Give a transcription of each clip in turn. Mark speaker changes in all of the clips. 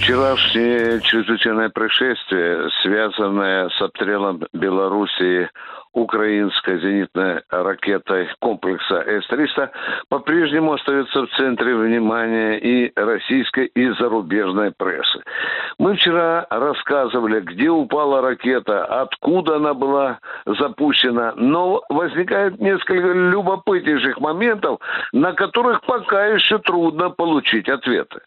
Speaker 1: Вчерашнее чрезвычайное происшествие, связанное с обстрелом Белоруссии украинской зенитной ракетой комплекса С-300 по-прежнему остается в центре внимания и российской, и зарубежной прессы. Мы вчера рассказывали, где упала ракета, откуда она была запущена, но возникает несколько любопытнейших моментов, на которых пока еще трудно получить ответы.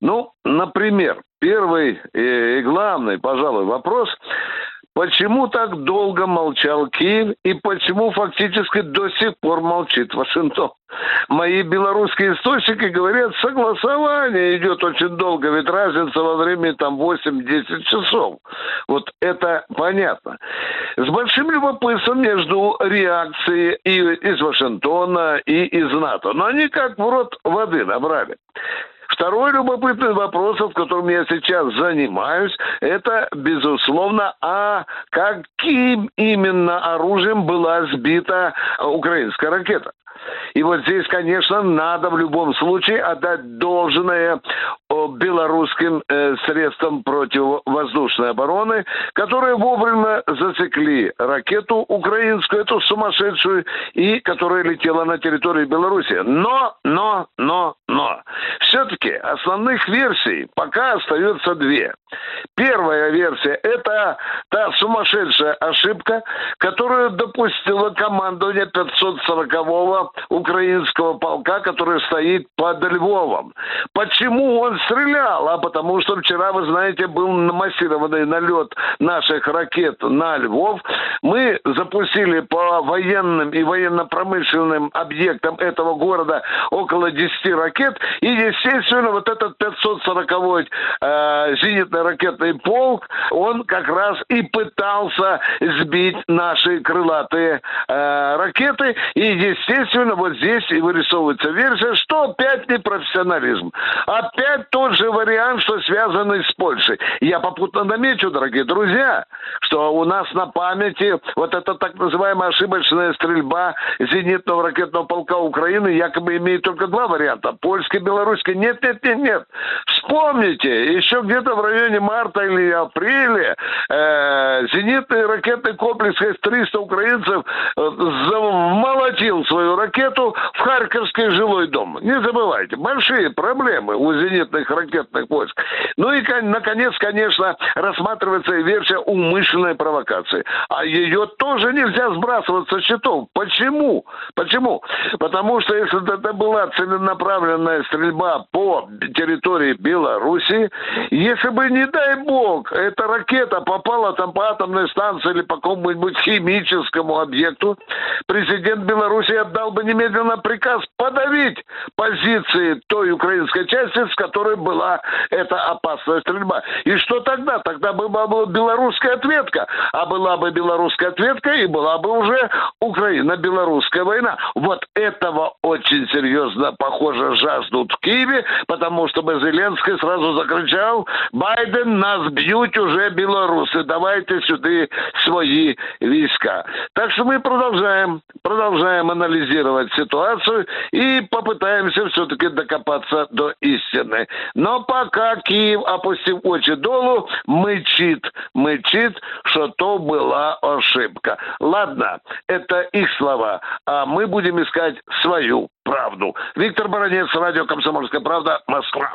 Speaker 1: Ну, например, первый и главный, пожалуй, вопрос – Почему так долго молчал Киев и почему фактически до сих пор молчит Вашингтон? Мои белорусские источники говорят, согласование идет очень долго, ведь разница во времени там 8-10 часов. Вот это понятно. С большим любопытством между реакцией и из Вашингтона, и из НАТО. Но они как в рот воды набрали. Второй любопытный вопрос, в котором я сейчас занимаюсь, это, безусловно, а каким именно оружием была сбита украинская ракета. И вот здесь, конечно, надо в любом случае отдать должное белорусским э, средствам противовоздушной обороны, которые вовремя засекли ракету украинскую, эту сумасшедшую, и которая летела на территории Беларуси. Но, но, но, но. Все-таки основных версий пока остается две. Первая версия – это та сумасшедшая ошибка, которую допустила командование 540-го украинского полка, который стоит под Львовом. Почему он стрелял? А потому что вчера, вы знаете, был массированный налет наших ракет на Львов. Мы запустили по военным и военно-промышленным объектам этого города около 10 ракет. И, естественно, вот этот 540-й э, зенитный ракетный полк, он как раз и пытался сбить наши крылатые э, ракеты. И, естественно, вот здесь и вырисовывается версия, что опять непрофессионализм. Опять тот же вариант, что связанный с Польшей. Я попутно намечу, дорогие друзья, что у нас на памяти вот эта так называемая ошибочная стрельба зенитного ракетного полка Украины якобы имеет только два варианта. Польский, белорусский. Нет, нет, нет, нет. Вспомните, еще где-то в районе марта или апреля э, зенитный ракетный комплекс С-300 украинцев э, замолотил свою ракету в Харьковский жилой дом. Не забывайте, большие проблемы у зенитных ракетных войск. Ну и, наконец, конечно, рассматривается версия умышленной провокации. А ее тоже нельзя сбрасывать со счетов. Почему? Почему? Потому что если это была целенаправленная стрельба по территории Беларуси, если бы, не дай бог, эта ракета попала там по атомной станции или по какому-нибудь химическому объекту, президент Беларуси отдал бы немедленно приказ подавить позиции той украинской части, с которой была эта опасная стрельба. И что тогда? Тогда бы была белорусская ответка. А была бы белорусская ответка, и была бы уже Украина-белорусская война. Вот этого очень серьезно, похоже, жаждут в Киеве, потому что бы Зеленский сразу закричал, Байден, нас бьют уже белорусы, давайте сюда свои войска. Так что мы продолжаем, продолжаем анализировать ситуацию и попытаемся все-таки докопаться до истины. Но пока Киев, опустив очи долу, мычит, мычит, что то была ошибка. Ладно, это их слова, а мы будем искать свою правду. Виктор Баранец, радио «Комсомольская правда», Москва.